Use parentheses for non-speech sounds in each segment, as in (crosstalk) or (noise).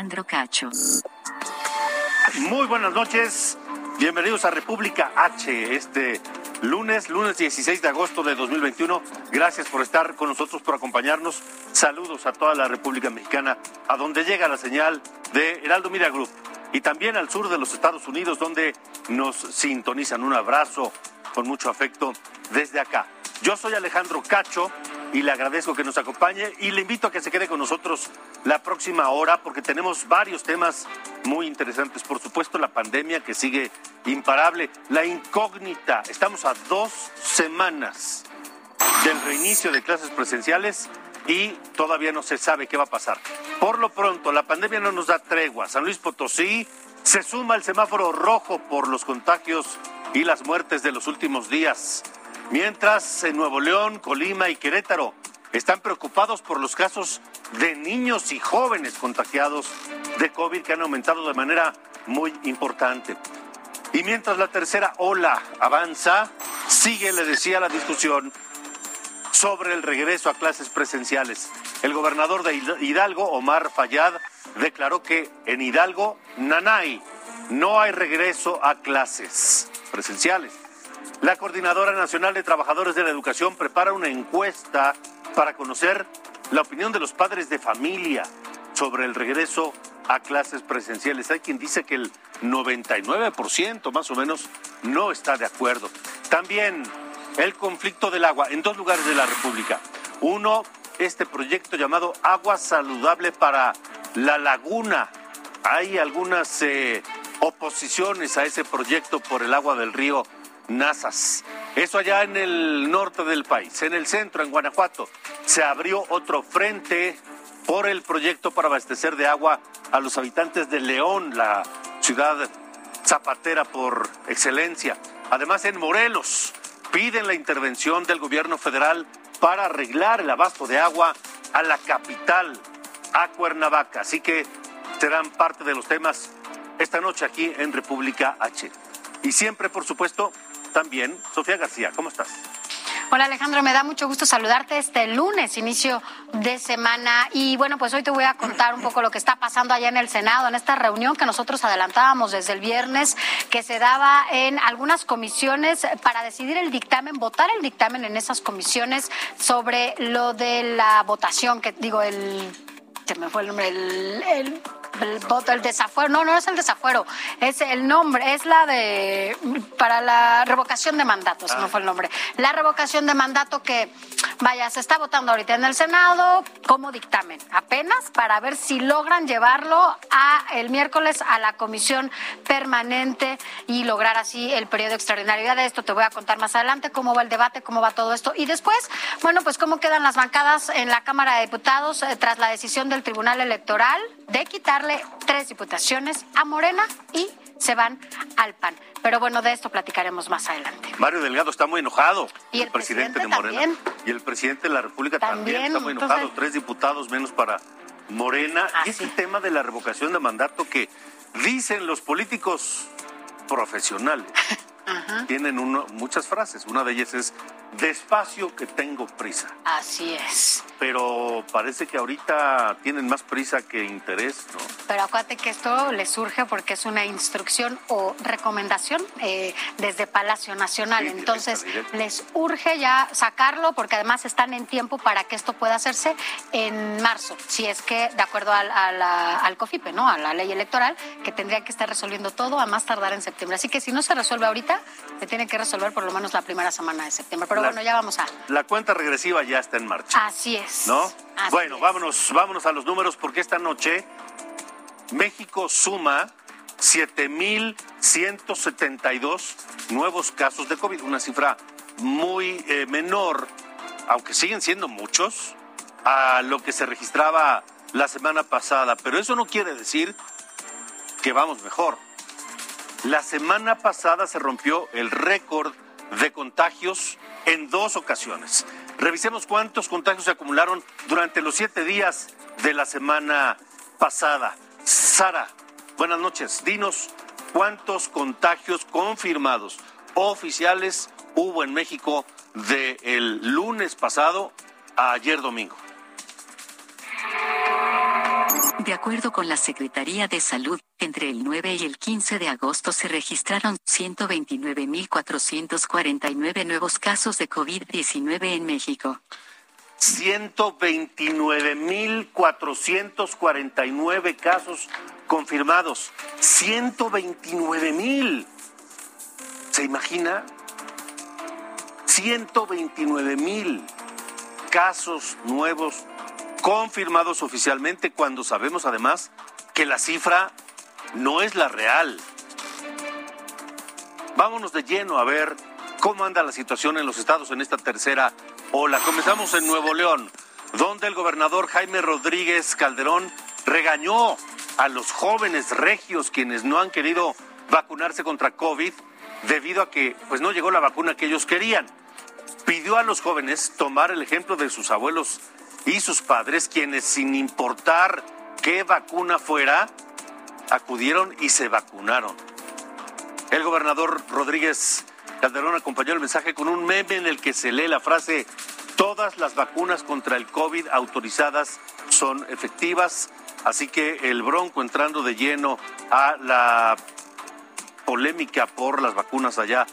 Alejandro Cacho. Muy buenas noches, bienvenidos a República H, este lunes, lunes 16 de agosto de 2021. Gracias por estar con nosotros, por acompañarnos. Saludos a toda la República Mexicana, a donde llega la señal de Heraldo Media Group y también al sur de los Estados Unidos, donde nos sintonizan. Un abrazo con mucho afecto desde acá. Yo soy Alejandro Cacho y le agradezco que nos acompañe y le invito a que se quede con nosotros la próxima hora porque tenemos varios temas muy interesantes. Por supuesto, la pandemia que sigue imparable, la incógnita. Estamos a dos semanas del reinicio de clases presenciales y todavía no se sabe qué va a pasar. Por lo pronto, la pandemia no nos da tregua. San Luis Potosí se suma al semáforo rojo por los contagios y las muertes de los últimos días. Mientras en Nuevo León, Colima y Querétaro están preocupados por los casos de niños y jóvenes contagiados de COVID que han aumentado de manera muy importante. Y mientras la tercera ola avanza, sigue, le decía, la discusión sobre el regreso a clases presenciales. El gobernador de Hidalgo, Omar Fayad, declaró que en Hidalgo, Nanay, no hay regreso a clases presenciales. La Coordinadora Nacional de Trabajadores de la Educación prepara una encuesta para conocer la opinión de los padres de familia sobre el regreso a clases presenciales. Hay quien dice que el 99% más o menos no está de acuerdo. También el conflicto del agua en dos lugares de la República. Uno, este proyecto llamado Agua Saludable para la Laguna. Hay algunas eh, oposiciones a ese proyecto por el agua del río Nazas. Eso allá en el norte del país. En el centro, en Guanajuato, se abrió otro frente por el proyecto para abastecer de agua a los habitantes de León, la ciudad zapatera por excelencia. Además, en Morelos, piden la intervención del gobierno federal para arreglar el abasto de agua a la capital, a Cuernavaca. Así que serán parte de los temas esta noche aquí en República H. Y siempre, por supuesto, también Sofía García. ¿Cómo estás? Hola Alejandro, me da mucho gusto saludarte este lunes, inicio de semana. Y bueno, pues hoy te voy a contar un poco lo que está pasando allá en el Senado, en esta reunión que nosotros adelantábamos desde el viernes, que se daba en algunas comisiones para decidir el dictamen, votar el dictamen en esas comisiones sobre lo de la votación, que digo, el... Se me fue el nombre, el, el el voto, el desafuero, no, no es el desafuero, es el nombre, es la de, para la revocación de mandato, si no fue el nombre. La revocación de mandato que, vaya, se está votando ahorita en el Senado como dictamen, apenas para ver si logran llevarlo a el miércoles a la comisión permanente y lograr así el periodo extraordinario. Ya de esto te voy a contar más adelante cómo va el debate, cómo va todo esto. Y después, bueno, pues cómo quedan las bancadas en la Cámara de Diputados eh, tras la decisión del Tribunal Electoral de quitarle tres diputaciones a Morena y se van al PAN. Pero bueno, de esto platicaremos más adelante. Mario Delgado está muy enojado. Y el presidente de Morena. también. Y el presidente de la República también, También, está muy enojado. entonces- Tres diputados menos para Morena. Ah, y el tema de la revocación de mandato que dicen los políticos profesionales. (laughs) Tienen uno- muchas frases. Una de ellas es despacio que tengo prisa. Así es. Pero parece que ahorita tienen más prisa que interés, ¿no? Pero acuérdate que esto le surge porque es una instrucción o recomendación eh, desde Palacio Nacional. Sí, directa, Entonces, directa. les urge ya sacarlo porque además están en tiempo para que esto pueda hacerse en marzo, si es que, de acuerdo al, a la- al COFIPE, ¿no? a la ley electoral, que tendría que estar resolviendo todo a más tardar en septiembre. Así que si no se resuelve ahorita, se tiene que resolver por lo menos la primera semana de septiembre. Pero La- bueno, ya vamos a... La cuenta regresiva ya está en marcha. Así es. ¿No? Así bueno, es. vámonos, vámonos a los números porque esta noche México suma 7.172 nuevos casos de COVID, una cifra muy eh, menor, aunque siguen siendo muchos, a lo que se registraba la semana pasada. Pero eso no quiere decir que vamos mejor. La semana pasada se rompió el récord de contagios en dos ocasiones. Revisemos cuántos contagios se acumularon durante los siete días de la semana pasada. Sara, buenas noches. Dinos cuántos contagios confirmados oficiales hubo en México del lunes pasado a ayer domingo. De acuerdo con la Secretaría de Salud, entre el 9 y el 15 de agosto se registraron 129.449 nuevos casos de COVID-19 en México. 129.449 casos confirmados. 129.000. ¿Se imagina? 129.000 casos nuevos confirmados oficialmente cuando sabemos además que la cifra no es la real. Vámonos de lleno a ver cómo anda la situación en los estados en esta tercera ola. Comenzamos en Nuevo León, donde el gobernador Jaime Rodríguez Calderón regañó a los jóvenes regios quienes no han querido vacunarse contra COVID debido a que pues no llegó la vacuna que ellos querían. Pidió a los jóvenes tomar el ejemplo de sus abuelos y sus padres, quienes sin importar qué vacuna fuera, acudieron y se vacunaron. El gobernador Rodríguez Calderón acompañó el mensaje con un meme en el que se lee la frase, todas las vacunas contra el COVID autorizadas son efectivas, así que el bronco entrando de lleno a la polémica por las vacunas allá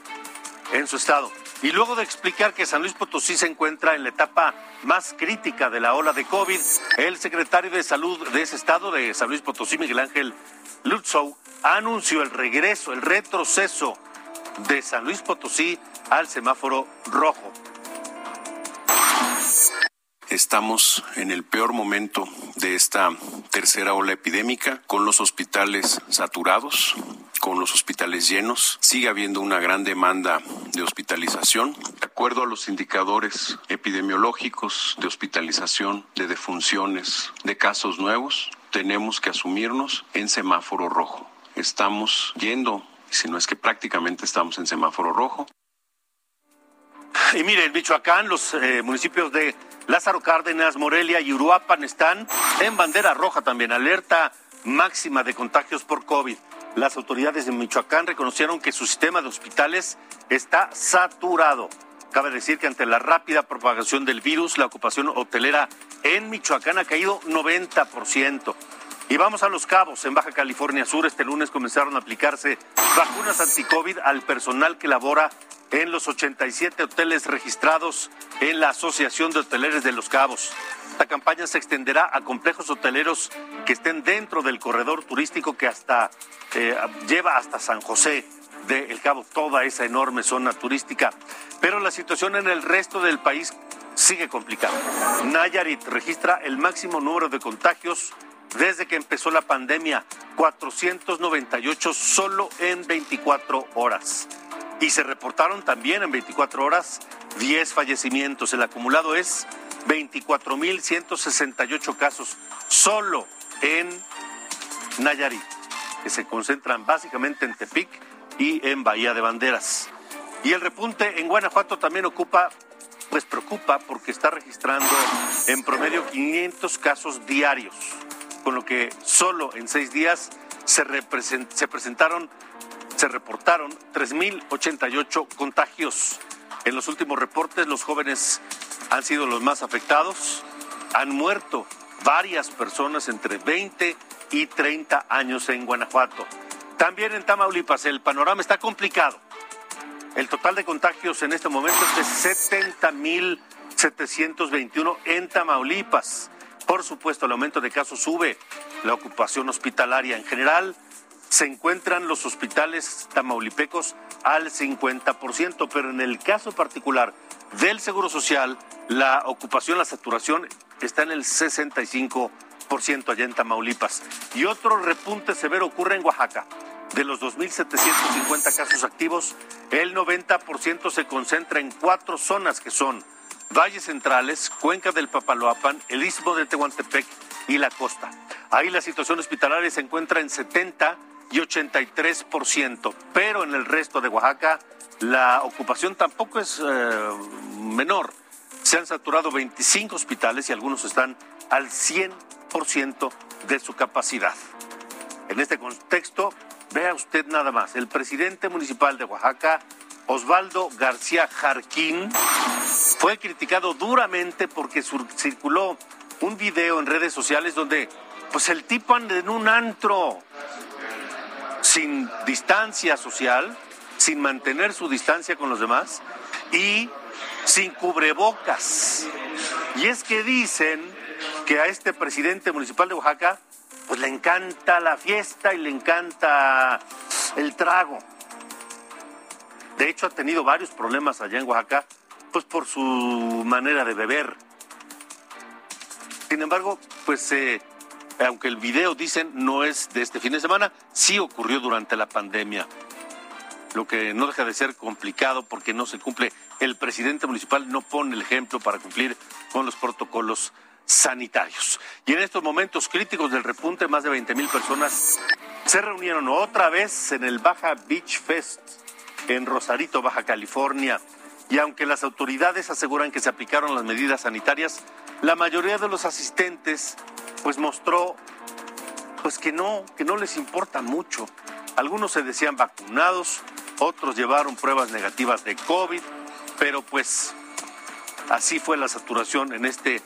en su estado. Y luego de explicar que San Luis Potosí se encuentra en la etapa más crítica de la ola de COVID, el secretario de Salud de ese estado, de San Luis Potosí, Miguel Ángel Lutzow, anunció el regreso, el retroceso de San Luis Potosí al semáforo rojo. Estamos en el peor momento de esta tercera ola epidémica, con los hospitales saturados, con los hospitales llenos. Sigue habiendo una gran demanda de hospitalización. De acuerdo a los indicadores epidemiológicos de hospitalización, de defunciones, de casos nuevos, tenemos que asumirnos en semáforo rojo. Estamos yendo, si no es que prácticamente estamos en semáforo rojo. Y mire, en Michoacán, los eh, municipios de Lázaro Cárdenas, Morelia y Uruapan están en bandera roja también, alerta máxima de contagios por COVID. Las autoridades de Michoacán reconocieron que su sistema de hospitales está saturado. Cabe decir que ante la rápida propagación del virus, la ocupación hotelera en Michoacán ha caído 90%. Y vamos a Los Cabos, en Baja California Sur. Este lunes comenzaron a aplicarse vacunas anti-COVID al personal que labora en los 87 hoteles registrados en la Asociación de Hoteleros de Los Cabos. Esta campaña se extenderá a complejos hoteleros que estén dentro del corredor turístico que hasta eh, lleva hasta San José de El Cabo, toda esa enorme zona turística. Pero la situación en el resto del país sigue complicada. Nayarit registra el máximo número de contagios desde que empezó la pandemia, 498 solo en 24 horas. Y se reportaron también en 24 horas 10 fallecimientos. El acumulado es 24.168 casos solo en Nayarit, que se concentran básicamente en Tepic y en Bahía de Banderas. Y el repunte en Guanajuato también ocupa, pues preocupa porque está registrando en promedio 500 casos diarios con lo que solo en seis días se, se presentaron, se reportaron 3.088 contagios. En los últimos reportes, los jóvenes han sido los más afectados. Han muerto varias personas entre 20 y 30 años en Guanajuato. También en Tamaulipas el panorama está complicado. El total de contagios en este momento es de 70.721 en Tamaulipas. Por supuesto, el aumento de casos sube la ocupación hospitalaria en general. Se encuentran los hospitales tamaulipecos al 50%, pero en el caso particular del Seguro Social, la ocupación, la saturación está en el 65%. allá en Tamaulipas. Y otro repunte severo ocurre en Oaxaca. De los 2.750 casos activos, el 90% se concentra en cuatro zonas que son Valles Centrales, Cuenca del Papaloapan, el Istmo de Tehuantepec y la costa. Ahí la situación hospitalaria se encuentra en 70 y 83%, pero en el resto de Oaxaca la ocupación tampoco es eh, menor. Se han saturado 25 hospitales y algunos están al 100% de su capacidad. En este contexto, vea usted nada más, el presidente municipal de Oaxaca, Osvaldo García Jarquín, fue criticado duramente porque circuló un video en redes sociales donde pues el tipo anda en un antro sin distancia social, sin mantener su distancia con los demás y sin cubrebocas. Y es que dicen que a este presidente municipal de Oaxaca pues le encanta la fiesta y le encanta el trago. De hecho ha tenido varios problemas allá en Oaxaca pues por su manera de beber. Sin embargo, pues eh, aunque el video dicen no es de este fin de semana, sí ocurrió durante la pandemia. Lo que no deja de ser complicado porque no se cumple. El presidente municipal no pone el ejemplo para cumplir con los protocolos sanitarios. Y en estos momentos críticos del repunte, más de 20 mil personas se reunieron otra vez en el Baja Beach Fest en Rosarito, Baja California. Y aunque las autoridades aseguran que se aplicaron las medidas sanitarias, la mayoría de los asistentes pues mostró pues que no, que no les importa mucho. Algunos se decían vacunados, otros llevaron pruebas negativas de COVID, pero pues así fue la saturación en este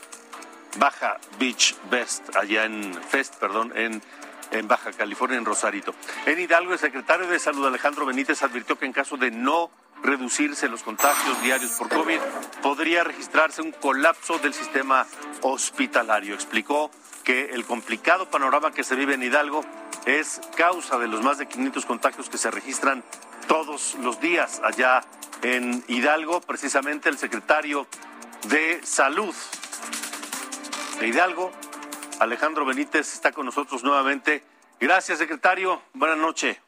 Baja Beach Best, allá en Fest, perdón, en, en Baja California, en Rosarito. En Hidalgo, el secretario de Salud Alejandro Benítez advirtió que en caso de no reducirse los contagios diarios por COVID, podría registrarse un colapso del sistema hospitalario. Explicó que el complicado panorama que se vive en Hidalgo es causa de los más de 500 contagios que se registran todos los días allá en Hidalgo. Precisamente el secretario de Salud de Hidalgo, Alejandro Benítez, está con nosotros nuevamente. Gracias, secretario. Buenas noches.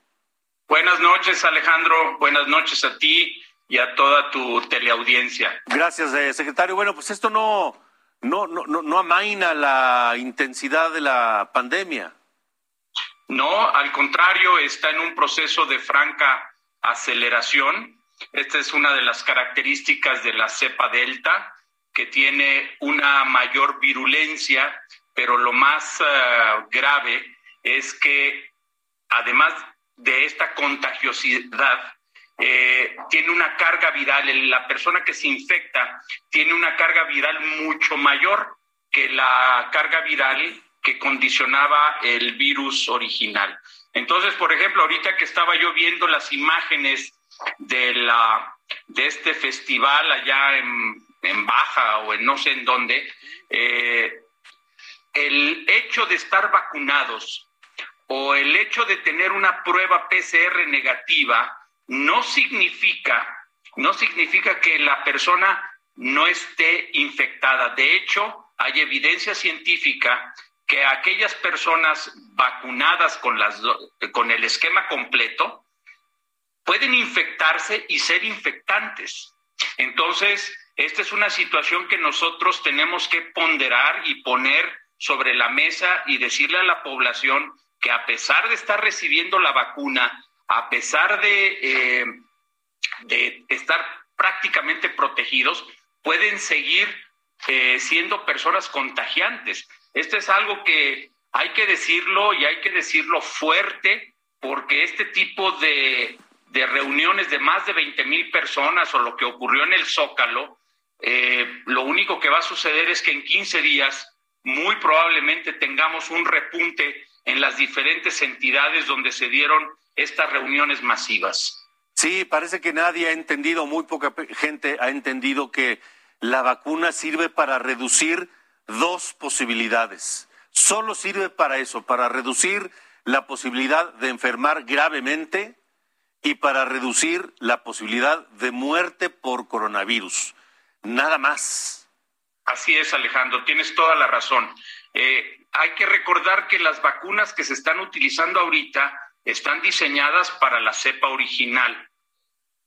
Buenas noches, Alejandro. Buenas noches a ti y a toda tu teleaudiencia. Gracias, eh, secretario. Bueno, pues esto no, no, no, no amaina la intensidad de la pandemia. No, al contrario, está en un proceso de franca aceleración. Esta es una de las características de la cepa delta, que tiene una mayor virulencia, pero lo más eh, grave es que además de esta contagiosidad eh, tiene una carga viral, la persona que se infecta tiene una carga viral mucho mayor que la carga viral que condicionaba el virus original. Entonces, por ejemplo, ahorita que estaba yo viendo las imágenes de, la, de este festival allá en, en Baja o en no sé en dónde, eh, el hecho de estar vacunados o el hecho de tener una prueba PCR negativa no significa, no significa que la persona no esté infectada. De hecho, hay evidencia científica que aquellas personas vacunadas con, las, con el esquema completo pueden infectarse y ser infectantes. Entonces, esta es una situación que nosotros tenemos que ponderar y poner sobre la mesa y decirle a la población que a pesar de estar recibiendo la vacuna, a pesar de, eh, estar prácticamente protegidos, pueden seguir eh, siendo personas contagiantes. Esto es algo que hay que decirlo y hay que decirlo fuerte, porque este tipo de, de reuniones de más de 20 mil personas o lo que ocurrió en el Zócalo, eh, lo único que va a suceder es que en 15 días muy probablemente tengamos un repunte en las diferentes entidades donde se dieron estas reuniones masivas. Sí, parece que nadie ha entendido, muy poca gente ha entendido que la vacuna sirve para reducir dos posibilidades. Solo sirve para eso, para reducir la posibilidad de enfermar gravemente y para reducir la posibilidad de muerte por coronavirus. Nada más. Así es, Alejandro, tienes toda la razón. Eh, hay que recordar que las vacunas que se están utilizando ahorita están diseñadas para la cepa original.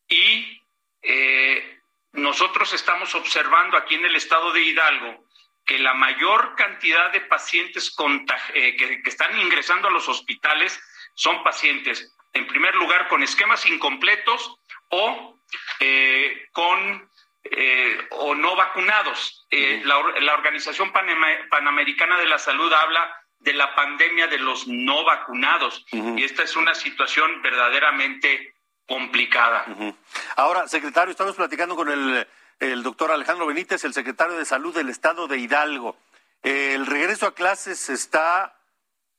Y eh, nosotros estamos observando aquí en el estado de Hidalgo que la mayor cantidad de pacientes eh, que, están ingresando a los hospitales son pacientes, en primer lugar, con esquemas incompletos o eh, con o no vacunados. la, Organización Panamericana de la Salud habla de la pandemia de los no vacunados y esta es una situación verdaderamente complicada. Ahora, secretario, estamos platicando con el, doctor Alejandro Benítez, el secretario de Salud del Estado de Hidalgo. El regreso a clases está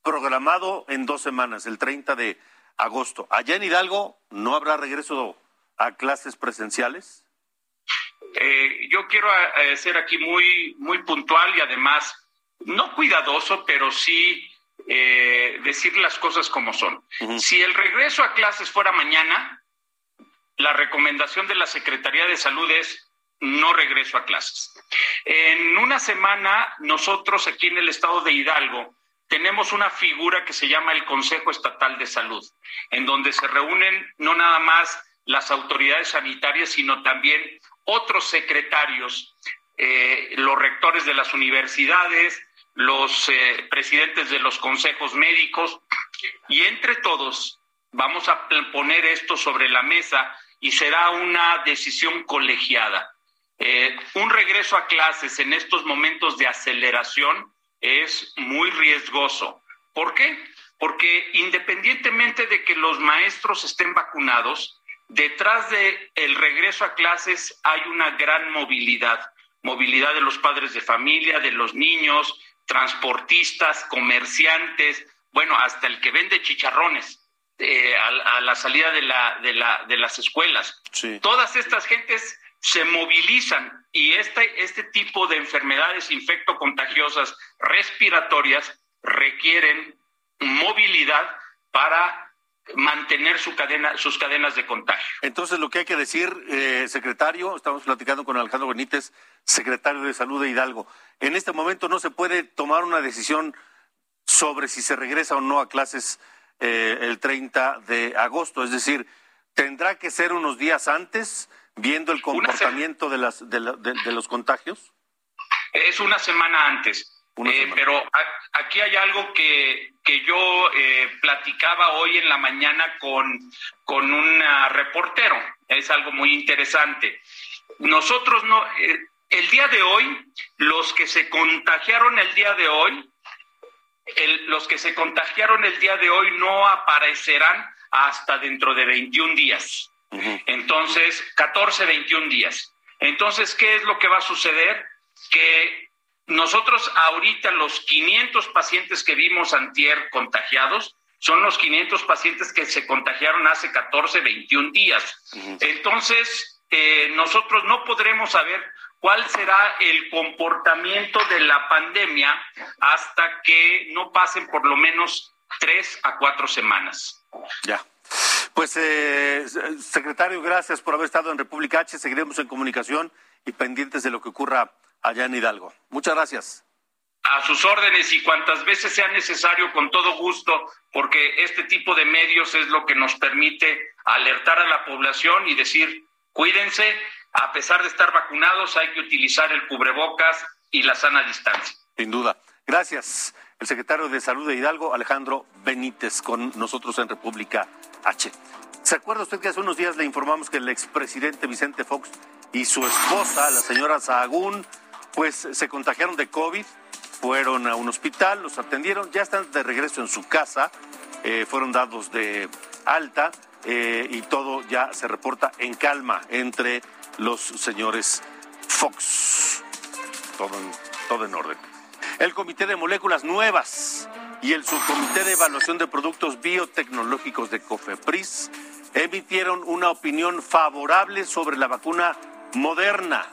programado en dos semanas, el 30 de agosto. ¿Allá en Hidalgo no habrá regreso a clases presenciales? Eh, yo quiero eh, ser aquí muy, muy puntual y además, no cuidadoso, pero sí eh, decir las cosas como son. Si el regreso a clases fuera mañana, la recomendación de la Secretaría de Salud es no regreso a clases. En una semana, nosotros aquí en el estado de Hidalgo tenemos una figura que se llama el Consejo Estatal de Salud, en donde se reúnen no nada más las autoridades sanitarias, sino también otros secretarios, eh, los rectores de las universidades, los eh, presidentes de los consejos médicos, y entre todos vamos a poner esto sobre la mesa y será una decisión colegiada. Eh, un regreso a clases en estos momentos de aceleración es muy riesgoso. ¿Por qué? Porque independientemente de que los maestros estén vacunados, detrás de el regreso a clases hay una gran movilidad, movilidad de los padres de familia, de los niños, transportistas, comerciantes, bueno, hasta el que vende chicharrones. Eh, a, la salida de, la, de, la, de las escuelas. Todas estas gentes se movilizan y este, este tipo de enfermedades infectocontagiosas respiratorias requieren movilidad para mantener su cadena, sus cadenas de contagio. Entonces, lo que hay que decir, eh, secretario, estamos platicando con Alejandro Benítez, secretario de Salud de Hidalgo, en este momento no se puede tomar una decisión sobre si se regresa o no a clases eh, el 30 de agosto. Es decir, tendrá que ser unos días antes, viendo el comportamiento de, las, de, los contagios. Es una semana antes. Eh, pero aquí hay algo que, que yo eh, platicaba hoy en la mañana con, con un reportero. Es algo muy interesante. Nosotros no, el día de hoy, los que se contagiaron el día de hoy los que se contagiaron el día de hoy no aparecerán hasta dentro de 21 días. Entonces, 14, 21 días. Entonces, ¿qué es lo que va a suceder? Que nosotros ahorita los 500 pacientes que vimos antier contagiados son los 500 pacientes que se contagiaron hace 14, 21 días. Entonces, eh, nosotros no podremos saber cuál será el comportamiento de la pandemia hasta que no pasen por lo menos tres a cuatro semanas. Ya. Pues, eh, secretario, gracias por haber estado en República H. Seguiremos en comunicación y pendientes de lo que ocurra allá en Hidalgo. Muchas gracias. A sus órdenes y cuantas veces sea necesario, con todo gusto, porque este tipo de medios es lo que nos permite alertar a la población y decir, cuídense, a pesar de estar vacunados, hay que utilizar el cubrebocas y la sana distancia. Sin duda. Gracias. El secretario de Salud de Hidalgo, Alejandro Benítez, con nosotros en República H. ¿Se acuerda usted que hace unos días le informamos que el expresidente Vicente Fox y su esposa, la señora Sahagún, pues se contagiaron de COVID, fueron a un hospital, los atendieron, ya están de regreso en su casa, eh, fueron dados de alta eh, y todo ya se reporta en calma entre los señores Fox. Todo en, todo en orden. El Comité de Moléculas Nuevas y el Subcomité de Evaluación de Productos Biotecnológicos de COFEPRIS emitieron una opinión favorable sobre la vacuna moderna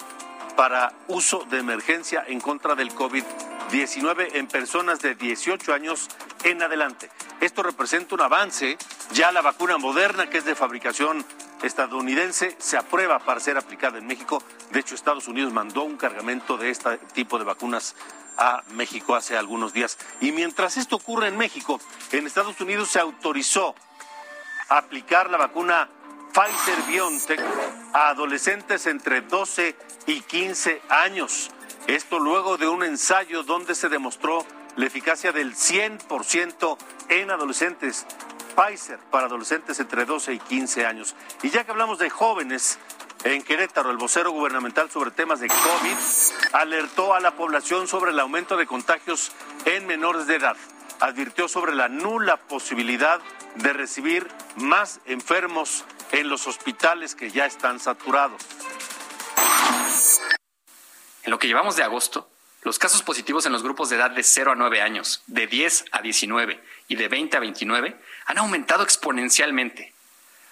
para uso de emergencia en contra del COVID-19 en personas de 18 años en adelante. Esto representa un avance. Ya la vacuna moderna, que es de fabricación estadounidense se aprueba para ser aplicada en México. De hecho, Estados Unidos mandó un cargamento de este tipo de vacunas a México hace algunos días. Y mientras esto ocurre en México, en Estados Unidos se autorizó aplicar la vacuna Pfizer BioNTech a adolescentes entre 12 y 15 años. Esto luego de un ensayo donde se demostró la eficacia del 100% en adolescentes. Pfizer para adolescentes entre 12 y 15 años. Y ya que hablamos de jóvenes, en Querétaro, el vocero gubernamental sobre temas de COVID alertó a la población sobre el aumento de contagios en menores de edad. Advirtió sobre la nula posibilidad de recibir más enfermos en los hospitales que ya están saturados. En lo que llevamos de agosto, los casos positivos en los grupos de edad de 0 a 9 años, de 10 a 19 y de 20 a 29 han aumentado exponencialmente,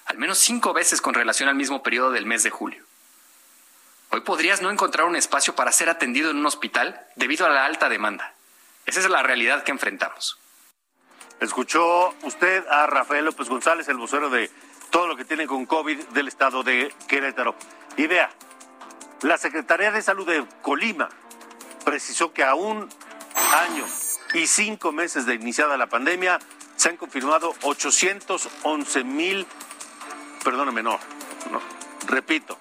al menos cinco veces con relación al mismo periodo del mes de julio. Hoy podrías no encontrar un espacio para ser atendido en un hospital debido a la alta demanda. Esa es la realidad que enfrentamos. Escuchó usted a Rafael López González, el vocero de todo lo que tiene con COVID del estado de Querétaro. Y vea, la Secretaría de Salud de Colima precisó que a un año y cinco meses de iniciada la pandemia se han confirmado 811 mil, perdóname, no, repito,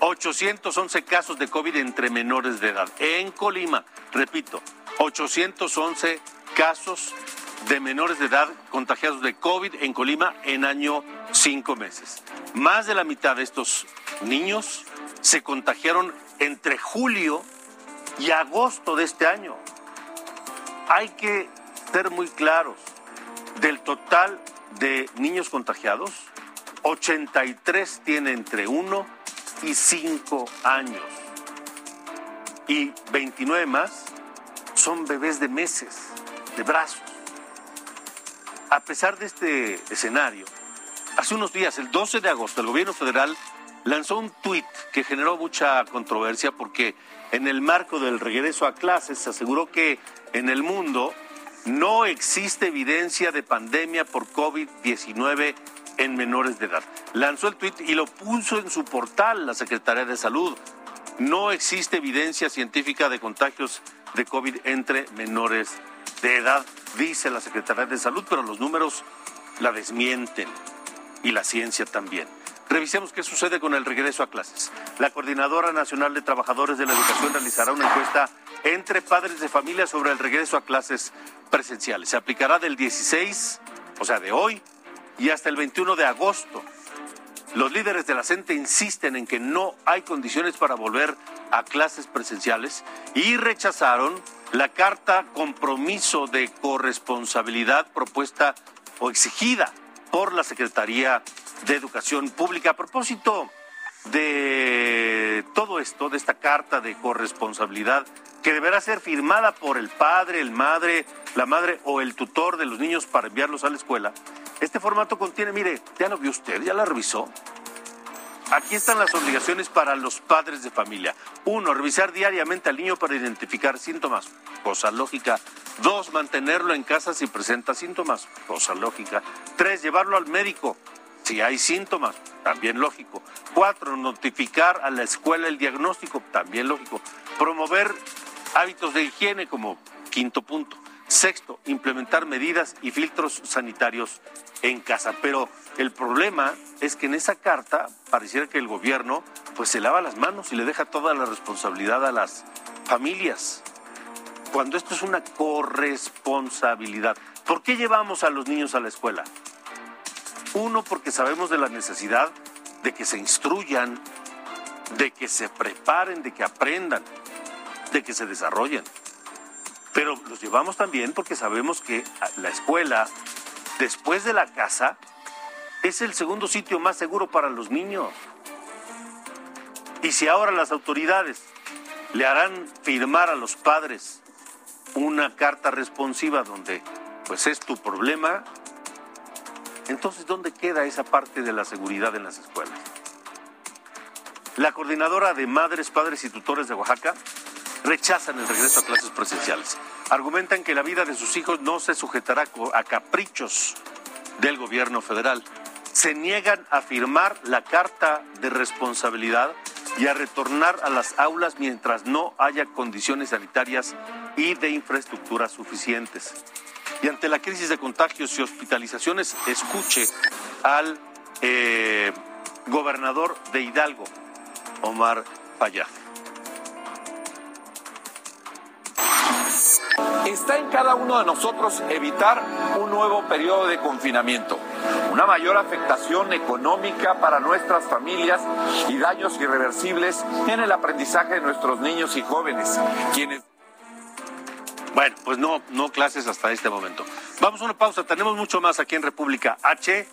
811 casos de COVID entre menores de edad. En Colima, repito, 811 casos de menores de edad contagiados de COVID en Colima en año cinco meses. Más de la mitad de estos niños se contagiaron entre julio y agosto de este año. Hay que ser muy claros. Del total de niños contagiados, 83 tienen entre 1 y 5 años. Y 29 más son bebés de meses, de brazos. A pesar de este escenario, hace unos días, el 12 de agosto, el gobierno federal lanzó un tuit que generó mucha controversia porque en el marco del regreso a clases se aseguró que en el mundo no existe evidencia de pandemia por COVID-19 en menores de edad. Lanzó el tuit y lo puso en su portal la Secretaría de Salud. No existe evidencia científica de contagios de COVID entre menores de edad, dice la Secretaría de Salud, pero los números la desmienten y la ciencia también. Revisemos qué sucede con el regreso a clases. La Coordinadora Nacional de Trabajadores de la Educación realizará una encuesta entre padres de familia sobre el regreso a clases presenciales. Se aplicará del 16, o sea, de hoy, y hasta el 21 de agosto. Los líderes de la CENTE insisten en que no hay condiciones para volver a clases presenciales y rechazaron la carta compromiso de corresponsabilidad propuesta o exigida por la Secretaría de Educación Pública. A propósito de todo esto, de esta carta de corresponsabilidad que deberá ser firmada por el padre, el madre, la madre o el tutor de los niños para enviarlos a la escuela. Este formato contiene, mire, ya lo vio usted, ya la revisó. Aquí están las obligaciones para los padres de familia. Uno, revisar diariamente al niño para identificar síntomas, cosa lógica. Dos, mantenerlo en casa si presenta síntomas, cosa lógica. Tres, llevarlo al médico si hay síntomas, también lógico. Cuatro, notificar a la escuela el diagnóstico, también lógico. Promover hábitos de higiene como quinto punto. Sexto, implementar medidas y filtros sanitarios en casa. Pero el problema es que en esa carta pareciera que el gobierno pues se lava las manos y le deja toda la responsabilidad a las familias. Cuando esto es una corresponsabilidad. ¿Por qué llevamos a los niños a la escuela? Uno, porque sabemos de la necesidad de que se instruyan, de que se preparen, de que aprendan, de que se desarrollen. Pero los llevamos también porque sabemos que la escuela, después de la casa, es el segundo sitio más seguro para los niños. Y si ahora las autoridades le harán firmar a los padres una carta responsiva donde pues es tu problema, entonces, ¿dónde queda esa parte de la seguridad en las escuelas? La coordinadora de madres, padres y tutores de Oaxaca rechazan el regreso a clases presenciales. Argumentan que la vida de sus hijos no se sujetará a caprichos del gobierno federal. Se niegan a firmar la carta de responsabilidad y a retornar a las aulas mientras no haya condiciones sanitarias y de infraestructuras suficientes. Y ante la crisis de contagios y hospitalizaciones, escuche al eh, gobernador de Hidalgo, Omar Fayad. Está en cada uno de nosotros evitar un nuevo periodo de confinamiento, una mayor afectación económica para nuestras familias y daños irreversibles en el aprendizaje de nuestros niños y jóvenes, quienes bueno, pues no, no clases hasta este momento. Vamos a una pausa, tenemos mucho más aquí en República H.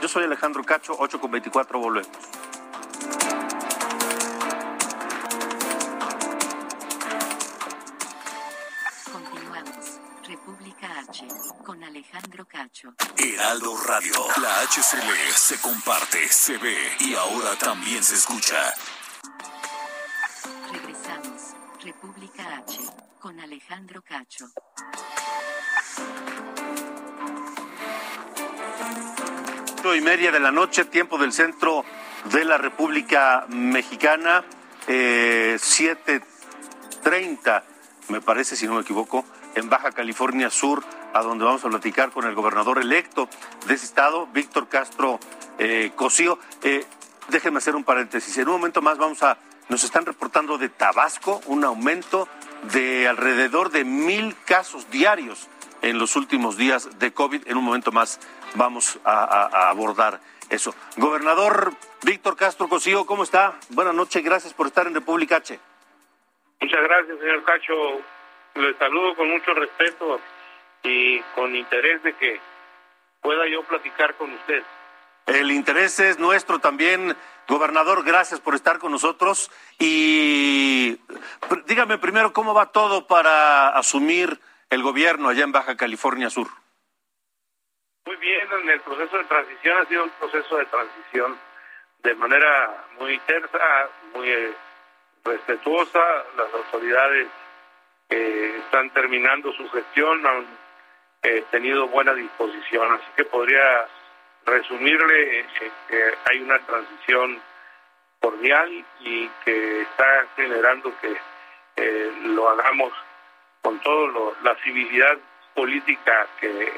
Yo soy Alejandro Cacho, 8 con 24, volvemos. Cacho. Heraldo Radio, la HCL se comparte, se ve y ahora también se escucha. Regresamos. República H con Alejandro Cacho. y media de la noche, tiempo del centro de la República Mexicana, eh, 7.30, me parece, si no me equivoco, en Baja California Sur, a donde vamos a platicar con el gobernador electo de ese estado, Víctor Castro eh, Cosío. Eh, déjenme hacer un paréntesis. En un momento más vamos a, nos están reportando de Tabasco un aumento de alrededor de mil casos diarios en los últimos días de COVID. En un momento más vamos a, abordar eso. Gobernador Víctor Castro Cosío, ¿cómo está? Buenas noches, gracias por estar en República H. Muchas gracias, señor Cacho. Le saludo con mucho respeto y con interés de que pueda yo platicar con usted. El interés es nuestro también, gobernador, gracias por estar con nosotros. Y dígame primero cómo va todo para asumir el gobierno allá en Baja California Sur. Muy bien, en el proceso de transición ha sido un proceso de transición de manera muy tersa, muy eh, respetuosa. Las autoridades que están terminando su gestión han eh, tenido buena disposición, así que podría resumirle eh, que hay una transición cordial y que está generando que lo hagamos con toda la civilidad política que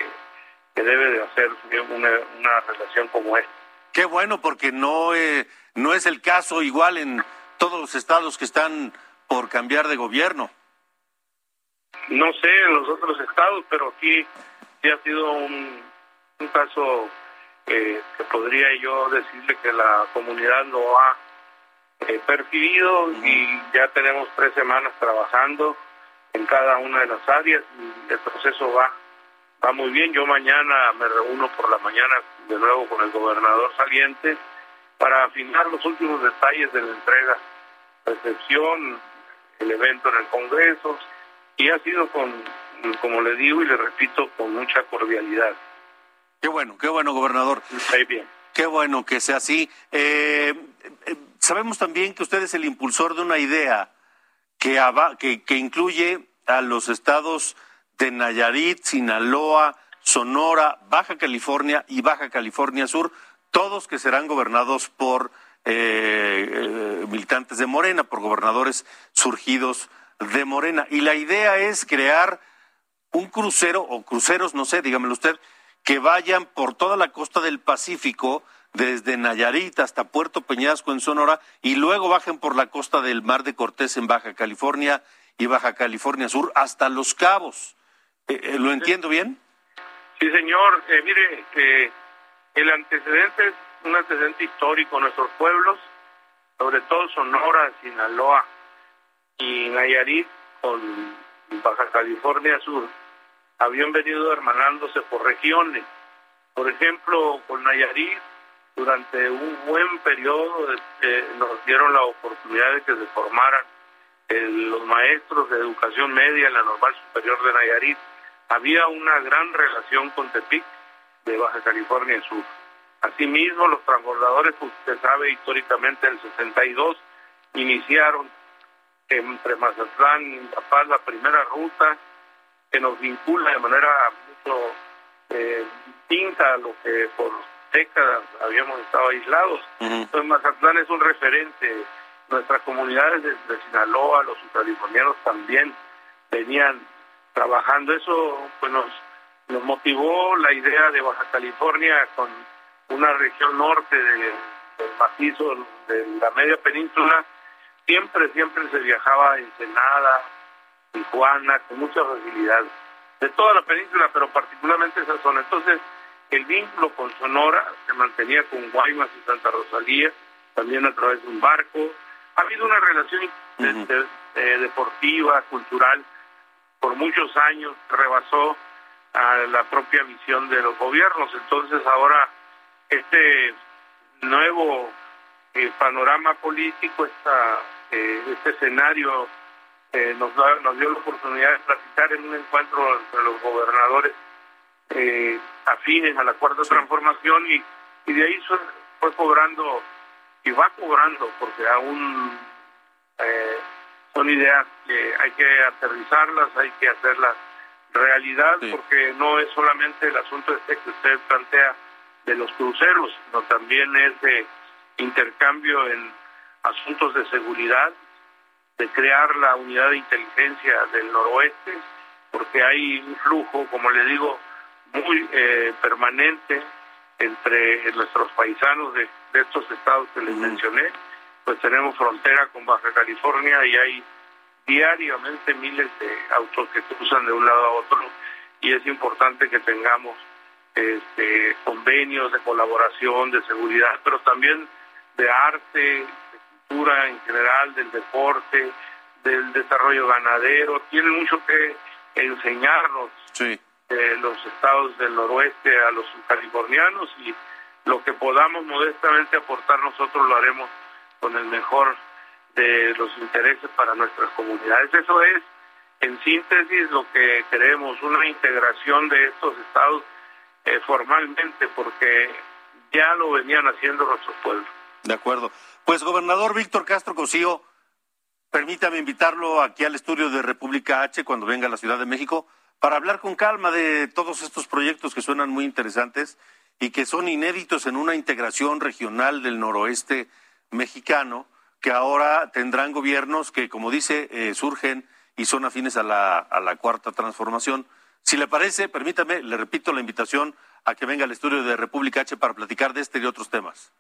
que debe de hacer una, una relación como esta. Qué bueno, porque no, eh, no es el caso igual en todos los estados que están por cambiar de gobierno. No sé en los otros estados, pero aquí sí ha sido un, un caso eh, que podría yo decirle que la comunidad lo ha eh, percibido y ya tenemos tres semanas trabajando en cada una de las áreas y el proceso va va muy bien. Yo mañana me reúno por la mañana de nuevo con el gobernador saliente para afinar los últimos detalles de la entrega, recepción, el evento en el Congreso, y ha sido con, como le digo y le repito, con mucha cordialidad. Qué bueno, qué bueno, gobernador. Muy bien. Qué bueno que sea así. Eh, eh, sabemos también que usted es el impulsor de una idea que, que, que incluye a los estados de Nayarit, Sinaloa, Sonora, Baja California y Baja California Sur, todos que serán gobernados por eh, eh, militantes de Morena, por gobernadores surgidos de Morena. Y la idea es crear un crucero o cruceros, no sé, dígamelo usted, que vayan por toda la costa del Pacífico, desde Nayarit hasta Puerto Peñasco en Sonora, y luego bajen por la costa del Mar de Cortés en Baja California y Baja California Sur hasta Los Cabos. Eh, eh, ¿Lo entiendo bien? Sí, señor. Eh, mire, el antecedente es un antecedente histórico. Nuestros pueblos, sobre todo Sonora, Sinaloa y Nayarit, con Baja California Sur, habían venido hermanándose por regiones. Por ejemplo, con Nayarit, durante un buen periodo nos dieron la oportunidad de que se formaran los maestros de educación media en la Normal Superior de Nayarit había una gran relación con Tepic de Baja California Sur. Asimismo, los transbordadores, usted sabe, históricamente en el 62 iniciaron entre Mazatlán y La Paz la primera ruta que nos vincula de manera mucho eh, distinta a lo que por décadas habíamos estado aislados. Entonces Mazatlán es un referente. Nuestras comunidades de, Sinaloa, los californianos también venían trabajando. Eso pues nos, nos motivó la idea de Baja California con una región norte del macizo de la media península. Siempre, siempre se viajaba a Ensenada, Tijuana, con mucha facilidad. De toda la península, pero particularmente esa zona. Entonces, el vínculo con Sonora se mantenía con Guaymas y Santa Rosalía, también a través de un barco. Ha habido una relación eh, deportiva, cultural, por muchos años, rebasó a la propia visión de los gobiernos. Entonces ahora este nuevo eh, panorama político, esta, eh, este escenario nos, nos dio la oportunidad de platicar en un encuentro entre los gobernadores eh, afines a la cuarta transformación y, y de ahí fue cobrando y va cobrando porque aún eh, son ideas que hay que aterrizarlas, hay que hacerlas realidad porque no es solamente el asunto este que usted plantea de los cruceros, sino también es de intercambio en asuntos de seguridad, de crear la unidad de inteligencia del noroeste, porque hay un flujo, como le digo, muy eh, permanente entre nuestros paisanos de, estos estados que les mencioné, pues tenemos frontera con Baja California y hay diariamente miles de autos que cruzan de un lado a otro y es importante que tengamos este, convenios de colaboración, de seguridad, pero también de arte, en general, del deporte, del desarrollo ganadero. Tienen mucho que enseñarnos. Sí los estados del noroeste a los californianos y lo que podamos modestamente aportar nosotros lo haremos con el mejor de los intereses para nuestras comunidades. Eso es, en síntesis, lo que queremos, una integración de estos estados eh, formalmente, porque ya lo venían haciendo nuestros pueblos. De acuerdo. Pues, gobernador Víctor Castro Cosío, permítame invitarlo aquí al estudio de República H cuando venga a la Ciudad de México para hablar con calma de todos estos proyectos que suenan muy interesantes y que son inéditos en una integración regional del noroeste mexicano, que ahora tendrán gobiernos que, como dice, eh, surgen y son afines a la, cuarta transformación. Si le parece, permítame, le repito la invitación a que venga al estudio de República H para platicar de este y otros temas.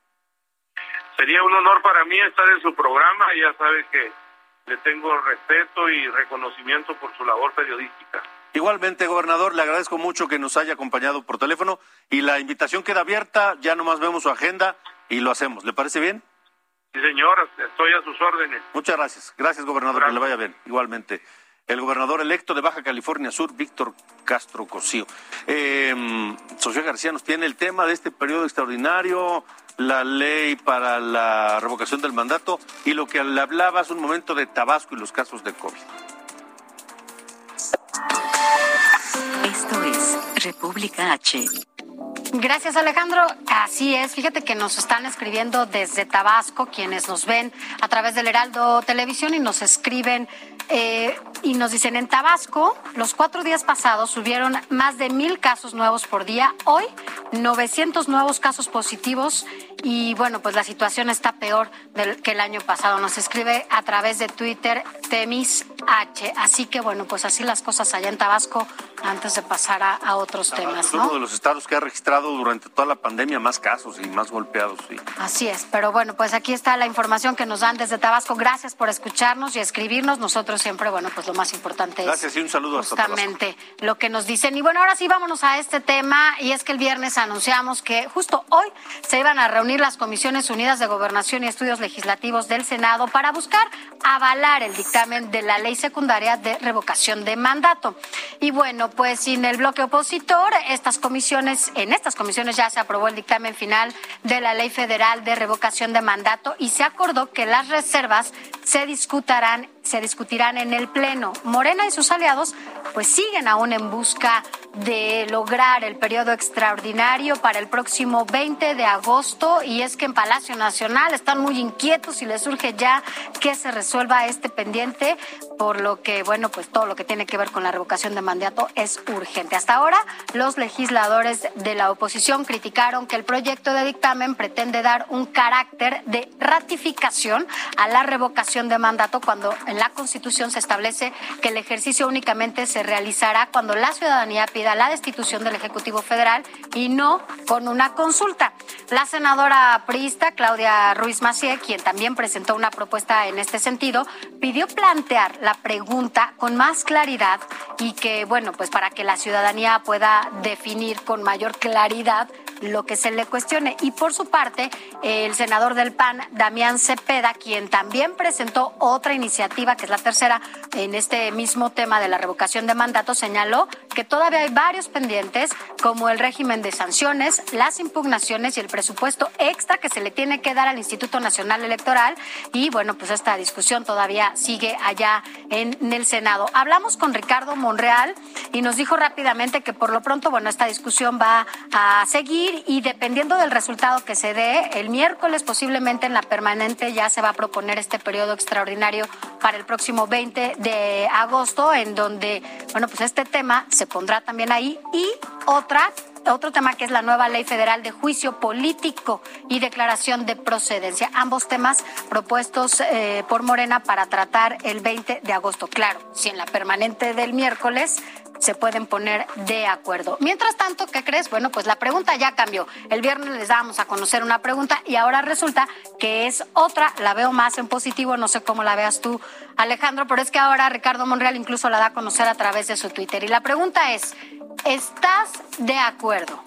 Sería un honor para mí estar en su programa, ya sabe que le tengo respeto y reconocimiento por su labor periodística. Igualmente, gobernador, le agradezco mucho que nos haya acompañado por teléfono y la invitación queda abierta, ya nomás vemos su agenda y lo hacemos. ¿Le parece bien? Sí, señor, estoy a sus órdenes. Muchas gracias. Gracias, gobernador, que le vaya bien. Igualmente. El gobernador electo de Baja California Sur, Víctor Castro Cosío. Eh, Sofía García nos tiene el tema de este periodo extraordinario, la ley para la revocación del mandato y lo que le hablaba hace un momento de Tabasco y los casos de COVID. Esto es República H. Gracias Alejandro. Así es, fíjate que nos están escribiendo desde Tabasco quienes nos ven a través del Heraldo Televisión y nos escriben eh, y nos dicen en Tabasco los cuatro días pasados subieron más de mil casos nuevos por día. Hoy 900 nuevos casos positivos y bueno, pues la situación está peor del, que el año pasado. Nos escribe a través de Twitter Temis H. Así que bueno, pues así las cosas allá en Tabasco antes de pasar a, otros temas. Es uno de los estados que ha registrado durante toda la pandemia más casos y más golpeados. Sí. Así es, pero bueno, pues aquí está la información que nos dan desde Tabasco. Gracias por escucharnos y escribirnos. Nosotros siempre, bueno, pues lo más importante Gracias y un saludo justamente lo que nos dicen. Y bueno, ahora sí vámonos a este tema y es que el viernes anunciamos que justo hoy se iban a reunir las Comisiones Unidas de Gobernación y Estudios Legislativos del Senado para buscar avalar el dictamen de la ley secundaria de revocación de mandato. Y bueno, pues sin el bloque opositor, estas comisiones, en estas comisiones ya se aprobó el dictamen final de la ley federal de revocación de mandato y se acordó que las reservas se discutirán se discutirán en el Pleno. Morena y sus aliados pues siguen aún en busca de lograr el periodo extraordinario para el próximo 20 de agosto y es que en Palacio Nacional están muy inquietos y les surge ya que se resuelva este pendiente, por lo que, bueno, pues todo lo que tiene que ver con la revocación de mandato es urgente. Hasta ahora, los legisladores de la oposición criticaron que el proyecto de dictamen pretende dar un carácter de ratificación a la revocación de mandato cuando en la Constitución se establece que el ejercicio únicamente se realizará cuando la ciudadanía pida la destitución del Ejecutivo Federal y no con una consulta. La senadora priista Claudia Ruiz Macié, quien también presentó una propuesta en este sentido, pidió plantear la pregunta con más claridad y que, bueno, pues para que la ciudadanía pueda definir con mayor claridad lo que se le cuestione. Y por su parte, el senador del PAN, Damián Cepeda, quien también presentó otra iniciativa, que es la tercera, en este mismo tema de la revocación de mandato, señaló que todavía hay varios pendientes, como el régimen de sanciones, las impugnaciones y el presupuesto extra que se le tiene que dar al Instituto Nacional Electoral. Y bueno, pues esta discusión todavía sigue allá en el Senado. Hablamos con Ricardo Monreal y nos dijo rápidamente que por lo pronto, bueno, esta discusión va a seguir y dependiendo del resultado que se dé, el miércoles posiblemente en la permanente ya se va a proponer este periodo extraordinario para el próximo 20 de agosto, en donde, bueno, pues este tema se pondrá también ahí y otra otro tema que es la nueva ley federal de juicio político y declaración de procedencia. Ambos temas propuestos eh, por Morena para tratar el 20 de agosto. Claro, si en la permanente del miércoles se pueden poner de acuerdo. Mientras tanto, ¿qué crees? Bueno, pues la pregunta ya cambió. El viernes les dábamos a conocer una pregunta y ahora resulta que es otra. La veo más en positivo, no sé cómo la veas tú, Alejandro, pero es que ahora Ricardo Monreal incluso la da a conocer a través de su Twitter. Y la pregunta es, ¿estás de acuerdo?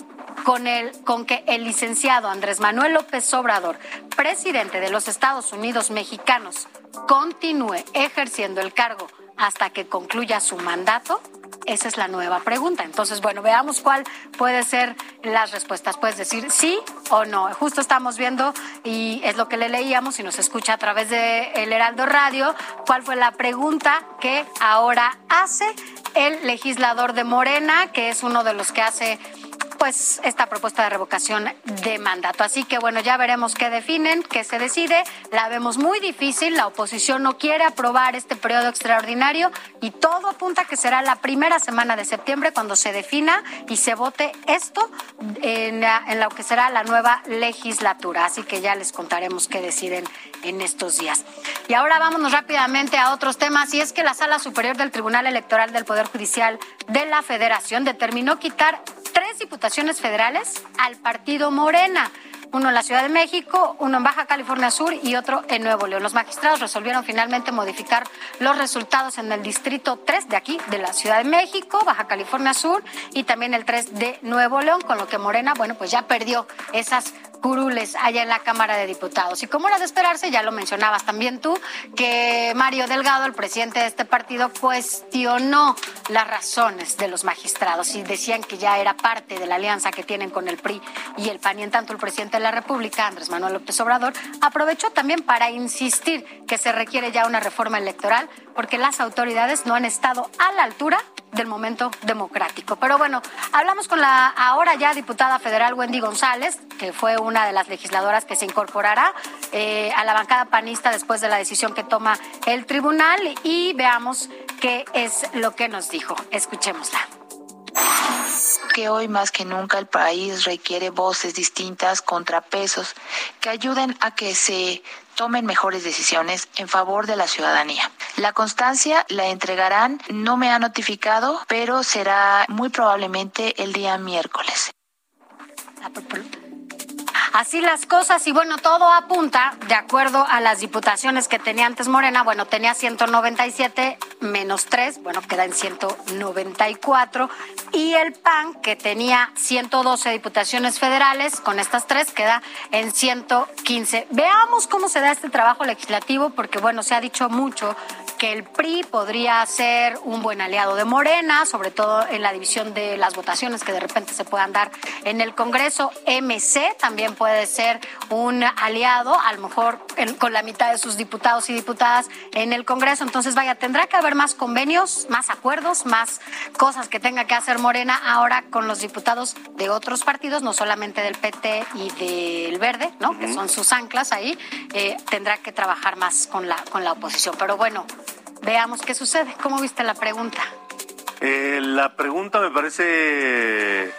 Con, el, con que el licenciado Andrés Manuel López Obrador, presidente de los Estados Unidos mexicanos, continúe ejerciendo el cargo hasta que concluya su mandato? Esa es la nueva pregunta. Entonces, bueno, veamos cuál puede ser las respuestas. Puedes decir sí o no. Justo estamos viendo, y es lo que le leíamos y nos escucha a través de El Heraldo Radio, cuál fue la pregunta que ahora hace el legislador de Morena, que es uno de los que hace pues esta propuesta de revocación de mandato. Así que bueno, ya veremos qué definen, qué se decide. La vemos muy difícil, la oposición no quiere aprobar este periodo extraordinario y todo apunta que será la primera semana de septiembre cuando se defina y se vote esto en, en lo que será la nueva legislatura. Así que ya les contaremos qué deciden en estos días. Y ahora vámonos rápidamente a otros temas y es que la Sala Superior del Tribunal Electoral del Poder Judicial de la Federación determinó quitar diputaciones federales al partido Morena uno en la Ciudad de México, uno en Baja California Sur y otro en Nuevo León. Los magistrados resolvieron finalmente modificar los resultados en el distrito 3 de aquí, de la Ciudad de México, Baja California Sur y también el 3 de Nuevo León, con lo que Morena, bueno, pues ya perdió esas curules allá en la Cámara de Diputados. Y como era de esperarse, ya lo mencionabas también tú, que Mario Delgado, el presidente de este partido, cuestionó las razones de los magistrados y decían que ya era parte de la alianza que tienen con el PRI y el PAN. Y en tanto, el presidente de la República, Andrés Manuel López Obrador, aprovechó también para insistir que se requiere ya una reforma electoral porque las autoridades no han estado a la altura del momento democrático. Pero bueno, hablamos con la ahora ya diputada federal Wendy González, que fue una de las legisladoras que se incorporará eh, a la bancada panista después de la decisión que toma el tribunal y veamos qué es lo que nos dijo. Escuchémosla que hoy más que nunca el país requiere voces distintas, contrapesos, que ayuden a que se tomen mejores decisiones en favor de la ciudadanía. La constancia la entregarán, no me ha notificado, pero será muy probablemente el día miércoles. Así las cosas y bueno, todo apunta, de acuerdo a las diputaciones que tenía antes Morena, bueno, tenía 197 menos 3, bueno, queda en 194 y el PAN que tenía 112 diputaciones federales, con estas tres queda en 115. Veamos cómo se da este trabajo legislativo porque bueno, se ha dicho mucho que el PRI podría ser un buen aliado de Morena, sobre todo en la división de las votaciones que de repente se puedan dar en el Congreso. MC también puede ser un aliado, a lo mejor con la mitad de sus diputados y diputadas en el Congreso. Entonces, vaya, tendrá que haber más convenios, más acuerdos, más cosas que tenga que hacer Morena ahora con los diputados de otros partidos, no solamente del PT y del Verde, ¿no? Que son sus anclas ahí. Eh, tendrá que trabajar más con la, con la oposición. Pero bueno, veamos qué sucede. ¿Cómo viste la pregunta? Eh, la pregunta me parece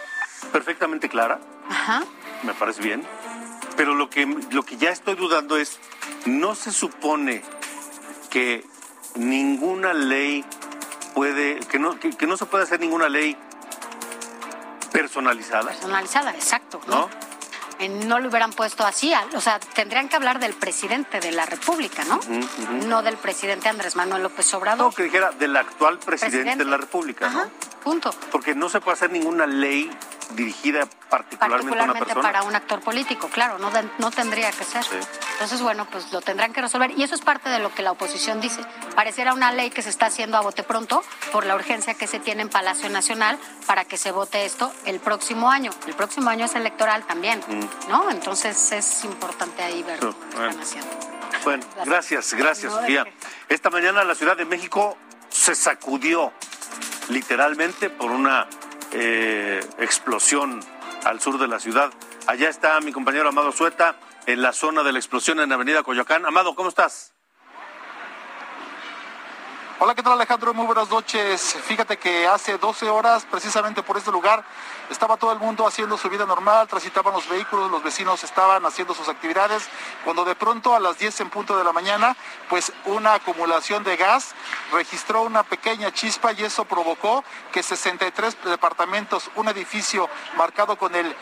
perfectamente clara. Ajá. Me parece bien. Pero lo que, lo que ya estoy dudando es, ¿no se supone que ninguna ley puede, que no, que, no se puede hacer ninguna ley personalizada? Personalizada, exacto. ¿No? no lo hubieran puesto así. O sea, tendrían que hablar del presidente de la República, ¿no? No del presidente Andrés Manuel López Obrador. No, que dijera del actual presidente, de la República, ¿no? punto. Porque no se puede hacer ninguna ley dirigida particularmente, a una persona. para un actor político, claro, no, no tendría que ser. Entonces, bueno, pues lo tendrán que resolver. Y eso es parte de lo que la oposición dice. Pareciera una ley que se está haciendo a bote pronto por la urgencia que se tiene en Palacio Nacional para que se vote esto el próximo año. El próximo año es electoral también, mm. ¿no? Entonces es importante ahí ver lo que están haciendo. Bueno, gracias, gracias, Sofía. Esta mañana la Ciudad de México se sacudió literalmente por una eh, explosión al sur de la ciudad. Allá está mi compañero Amado Sueta en la zona de la explosión en Avenida Coyoacán. Amado, ¿cómo estás? Hola, ¿qué tal Alejandro? Muy buenas noches. Fíjate que hace 12 horas, precisamente por este lugar, estaba todo el mundo haciendo su vida normal, transitaban los vehículos, los vecinos estaban haciendo sus actividades, cuando de pronto a las 10 en punto de la mañana, pues una acumulación de gas registró una pequeña chispa y eso provocó que 63 departamentos, un edificio marcado con el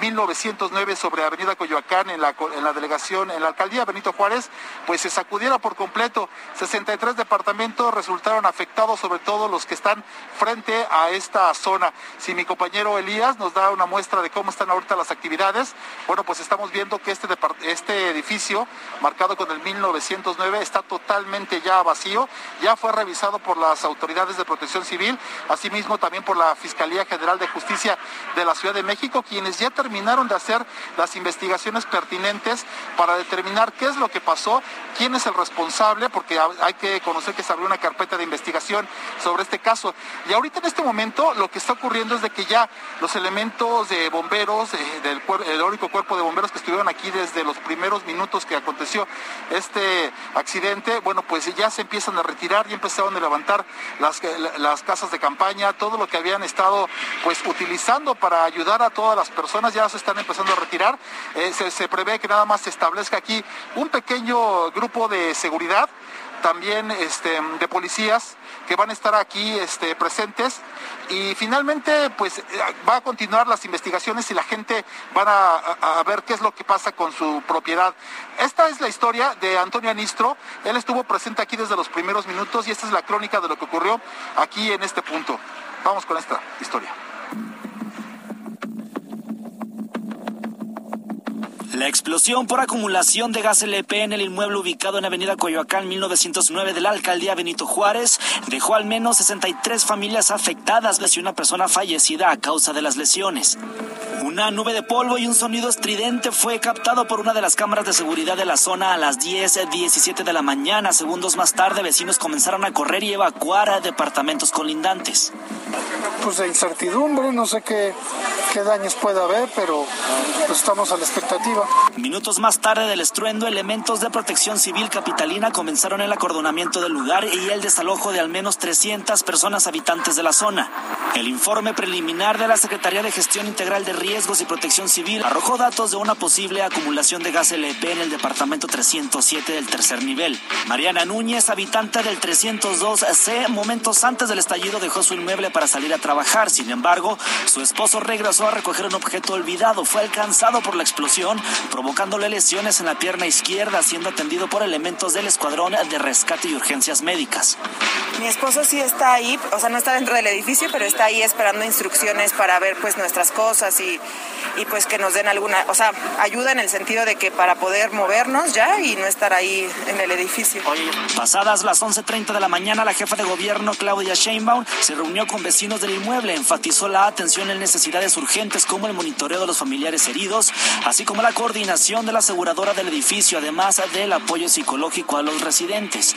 1909 sobre Avenida Coyoacán en la, en la delegación, en la alcaldía Benito Juárez, pues se sacudiera por completo. 63 departamentos resultaron afectados, sobre todo los que están frente a esta zona. Si mi compañero Elías nos da una muestra de cómo están ahorita las actividades, bueno, pues estamos viendo que este, este edificio, marcado con el 1909, está totalmente ya vacío, ya fue revisado por las autoridades de protección civil, asimismo también por la Fiscalía General de Justicia de la Ciudad de México, quienes ya terminaron de hacer las investigaciones pertinentes para determinar qué es lo que pasó, quién es el responsable, porque hay que conocer que se abrió una carpeta de investigación sobre este caso. Y ahorita en este momento lo que está ocurriendo es de que ya los elementos de bomberos, eh, del el único cuerpo de bomberos que estuvieron aquí desde los primeros minutos que aconteció este accidente, bueno, pues ya se empiezan a retirar y empezaron a levantar las, las casas de campaña, todo lo que habían estado pues utilizando para ayudar a todas las personas ya se están empezando a retirar. Eh, se, prevé que nada más se establezca aquí un pequeño grupo de seguridad, también este, de policías que van a estar aquí este, presentes y finalmente pues va a continuar las investigaciones y la gente van a, ver qué es lo que pasa con su propiedad. Esta es la historia de Antonio Anistro, él estuvo presente aquí desde los primeros minutos y esta es la crónica de lo que ocurrió aquí en este punto. Vamos con esta historia. La explosión por acumulación de gas LP en el inmueble ubicado en Avenida Coyoacán 1909 de la alcaldía Benito Juárez dejó al menos 63 familias afectadas y una persona fallecida a causa de las lesiones. Una nube de polvo y un sonido estridente fue captado por una de las cámaras de seguridad de la zona a las 10:17 de la mañana. Segundos más tarde, vecinos comenzaron a correr y evacuar a departamentos colindantes. Pues de incertidumbre, no sé qué, daños puede haber, pero estamos a la expectativa. Minutos más tarde del estruendo, elementos de protección civil capitalina comenzaron el acordonamiento del lugar y el desalojo de al menos 300 personas habitantes de la zona. El informe preliminar de la Secretaría de Gestión Integral de Riesgos y Protección Civil arrojó datos de una posible acumulación de gas LP en el departamento 307 del tercer nivel. Mariana Núñez, habitante del 302C, momentos antes del estallido dejó su inmueble para salir a trabajar. Sin embargo, su esposo regresó a recoger un objeto olvidado. Fue alcanzado por la explosión, provocándole lesiones en la pierna izquierda, siendo atendido por elementos del escuadrón de rescate y urgencias médicas. Mi esposo sí está ahí, o sea, no está dentro del edificio, pero está ahí esperando instrucciones para ver pues nuestras cosas y, y pues que nos den alguna, o sea, ayuda en el sentido de que para poder movernos ya y no estar ahí en el edificio. Pasadas las 11.30 de la mañana, la jefa de gobierno Claudia Sheinbaum se reunió con vecinos del inmueble, enfatizó la atención en necesidades urgentes como el monitoreo de los familiares heridos, así como la coordinación de la aseguradora del edificio, además del apoyo psicológico a los residentes.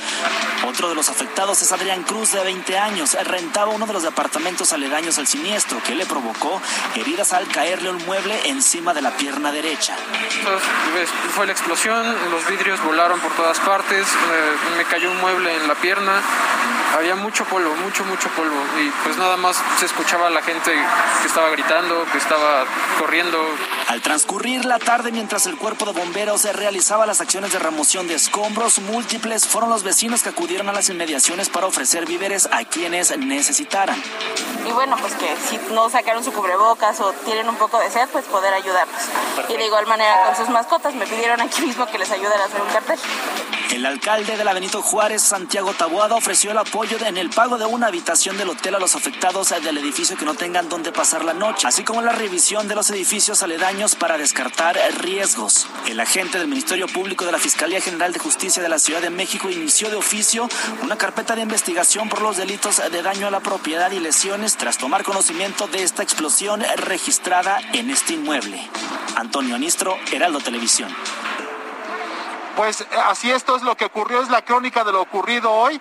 Otro de los afectados es Adrián Cruz, de 20 años. Rentaba uno de los departamentos aledaños al siniestro, que le provocó heridas al caerle un mueble encima de la pierna derecha. fue la explosión, los vidrios volaron por todas partes, me cayó un mueble en la pierna, había mucho polvo, mucho, mucho polvo. Y pues nada más se escuchaba a la gente que estaba gritando, que estaba corriendo. Al transcurrir la tarde, mientras el cuerpo de bomberos realizaba las acciones de remoción de escombros múltiples, fueron los vecinos que acudieron a las inmediaciones para ofrecer víveres a quienes necesitaran. Y bueno, pues que si no sacaron su cubrebocas o tienen un poco de sed, pues poder ayudarlos. Y de igual manera con sus mascotas, me pidieron aquí mismo que les ayuden a hacer un cartel. El alcalde de la Benito Juárez, Santiago Taboada, ofreció el apoyo en el pago de una habitación del hotel a los afectados del edificio que no tengan dónde pasar la noche, así como la revisión de los edificios aledaños para descartar riesgos. El agente del Ministerio Público de la Fiscalía General de Justicia de la Ciudad de México inició de oficio una carpeta de investigación por los delitos de daño a la propiedad y lesiones tras tomar conocimiento de esta explosión registrada en este inmueble. Antonio Anistro, Heraldo Televisión. Pues así esto es lo que ocurrió, es la crónica de lo ocurrido hoy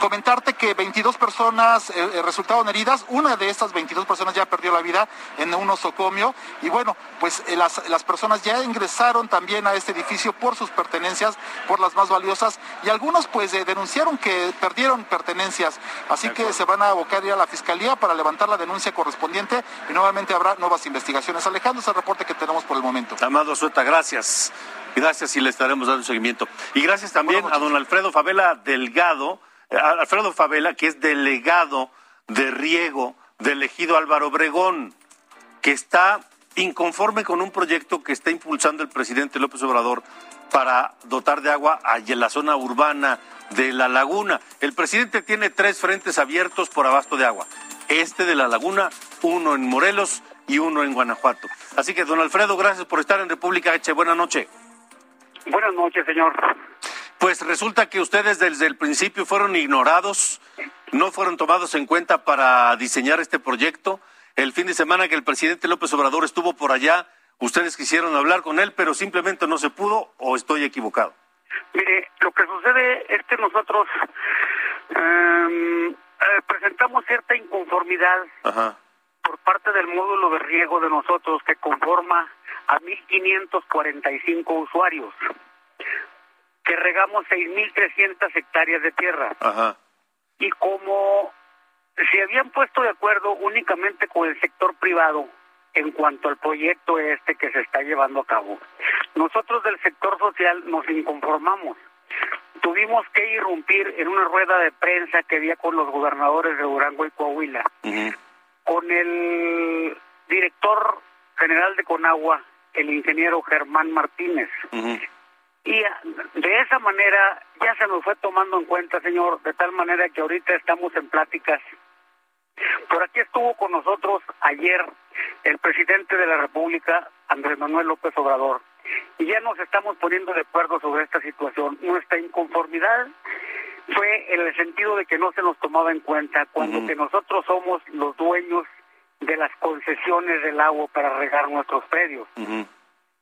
comentarte que 22 personas eh, eh, resultaron heridas, una de estas 22 personas ya perdió la vida en un osocomio y bueno, pues eh, las, las personas ya ingresaron también a este edificio por sus pertenencias, por las más valiosas y algunos pues denunciaron que perdieron pertenencias, así que se van a abocar ya a la fiscalía para levantar la denuncia correspondiente y nuevamente habrá nuevas investigaciones. Alejandro, es el reporte que tenemos por el momento. Amado Sueta, gracias. Gracias y le estaremos dando seguimiento. Y gracias también a don Alfredo Favela Delgado, Alfredo Favela, que es delegado de riego del ejido Álvaro Obregón, que está inconforme con un proyecto que está impulsando el presidente López Obrador para dotar de agua a la zona urbana de la laguna. El presidente tiene tres frentes abiertos por abasto de agua. Este de la laguna, uno en Morelos y uno en Guanajuato. Así que, don Alfredo, gracias por estar en República H. Buenas noches. Buenas noches, señor. Pues resulta que ustedes desde el principio fueron ignorados, no fueron tomados en cuenta para diseñar este proyecto. El fin de semana que el presidente López Obrador estuvo por allá, ustedes quisieron hablar con él, pero simplemente no se pudo o estoy equivocado. Mire, lo que sucede es que nosotros eh, presentamos cierta inconformidad por parte del módulo de riego de nosotros que conforma a 1.545 usuarios que regamos 6.300 hectáreas de tierra. Ajá. Y como se habían puesto de acuerdo únicamente con el sector privado en cuanto al proyecto este que se está llevando a cabo, nosotros del sector social nos inconformamos. Tuvimos que irrumpir en una rueda de prensa que había con los gobernadores de Durango y Coahuila, con el director general de Conagua, el ingeniero Germán Martínez. Y de esa manera ya se nos fue tomando en cuenta, señor, de tal manera que ahorita estamos en pláticas. Por aquí estuvo con nosotros ayer el presidente de la República, Andrés Manuel López Obrador, y ya nos estamos poniendo de acuerdo sobre esta situación. Nuestra inconformidad fue en el sentido de que no se nos tomaba en cuenta cuando que nosotros somos los dueños de las concesiones del agua para regar nuestros predios.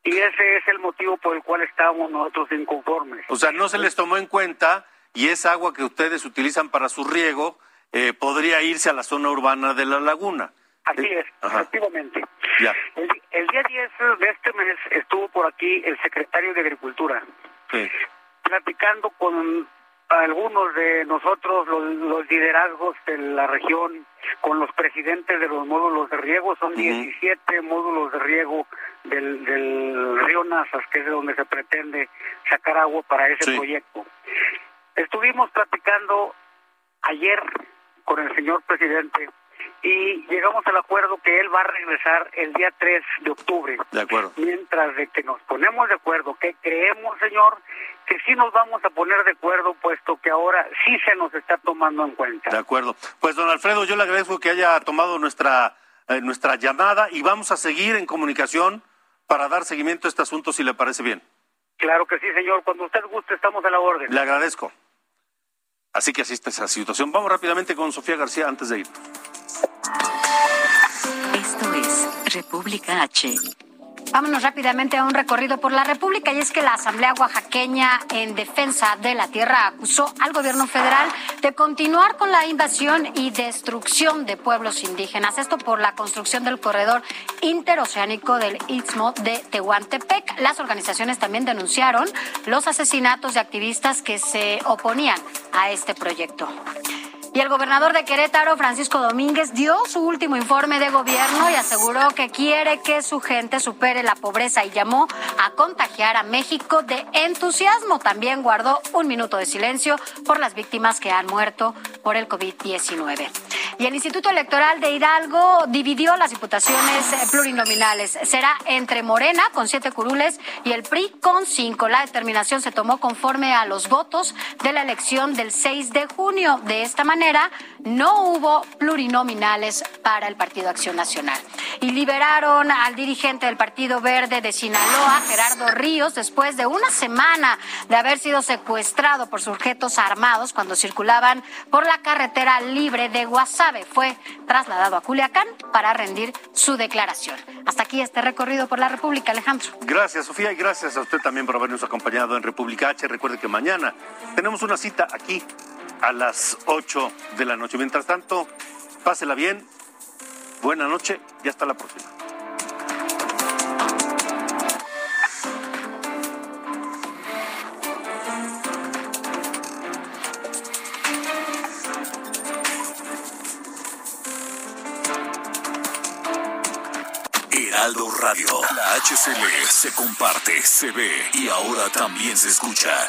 Y ese es el motivo por el cual estamos nosotros inconformes. O sea, no se les tomó en cuenta y esa agua que ustedes utilizan para su riego eh, podría irse a la zona urbana de la laguna. Así Eh, es, ajá. efectivamente. Ya. El, el día 10 de este mes estuvo por aquí el secretario de Agricultura Sí. platicando con algunos de nosotros, los, los liderazgos de la región, con los presidentes de los módulos de riego. Son 17 módulos de riego del, del río Nazas, que es de donde se pretende sacar agua para ese Sí. proyecto. Estuvimos platicando ayer con el señor presidente y llegamos al acuerdo que él va a regresar el día 3 de octubre. De acuerdo. Mientras de que nos ponemos de acuerdo, que creemos, señor, que sí nos vamos a poner de acuerdo, puesto que ahora sí se nos está tomando en cuenta. De acuerdo. Pues, don Alfredo, yo le agradezco que haya tomado nuestra, eh, nuestra llamada y vamos a seguir en comunicación para dar seguimiento a este asunto, si le parece bien. Claro que sí, señor. Cuando usted guste, estamos a la orden. Le agradezco. Así que asiste esa situación. Vamos rápidamente con Sofía García antes de ir. República H. Vámonos rápidamente a un recorrido por la República y es que la Asamblea Oaxaqueña en defensa de la tierra acusó al gobierno federal de continuar con la invasión y destrucción de pueblos indígenas. Esto por la construcción del corredor interoceánico del Istmo de Tehuantepec. Las organizaciones también denunciaron los asesinatos de activistas que se oponían a este proyecto. Y el gobernador de Querétaro, Francisco Domínguez, dio su último informe de gobierno y aseguró que quiere que su gente supere la pobreza y llamó a contagiar a México de entusiasmo. También guardó un minuto de silencio por las víctimas que han muerto por el COVID-19. Y el Instituto Electoral de Hidalgo dividió las diputaciones eh, plurinominales. Será entre Morena con siete curules y el PRI con cinco. La determinación se tomó conforme a los votos de la elección del 6 de junio. De esta manera, no hubo plurinominales para el Partido Acción Nacional. Y liberaron al dirigente del Partido Verde de Sinaloa, Gerardo Ríos, después de una semana de haber sido secuestrado por sujetos armados cuando circulaban por la carretera libre de Guasave. Fue trasladado a Culiacán para rendir su declaración. Hasta aquí este recorrido por la República, Alejandro. Gracias, Sofía, y gracias a usted también por habernos acompañado en República H. Recuerde que mañana tenemos una cita aquí a las 8 de la noche. Mientras tanto, pásela bien, buena noche y hasta la próxima. Heraldo Radio. La HCL se comparte, se ve y ahora también se escucha.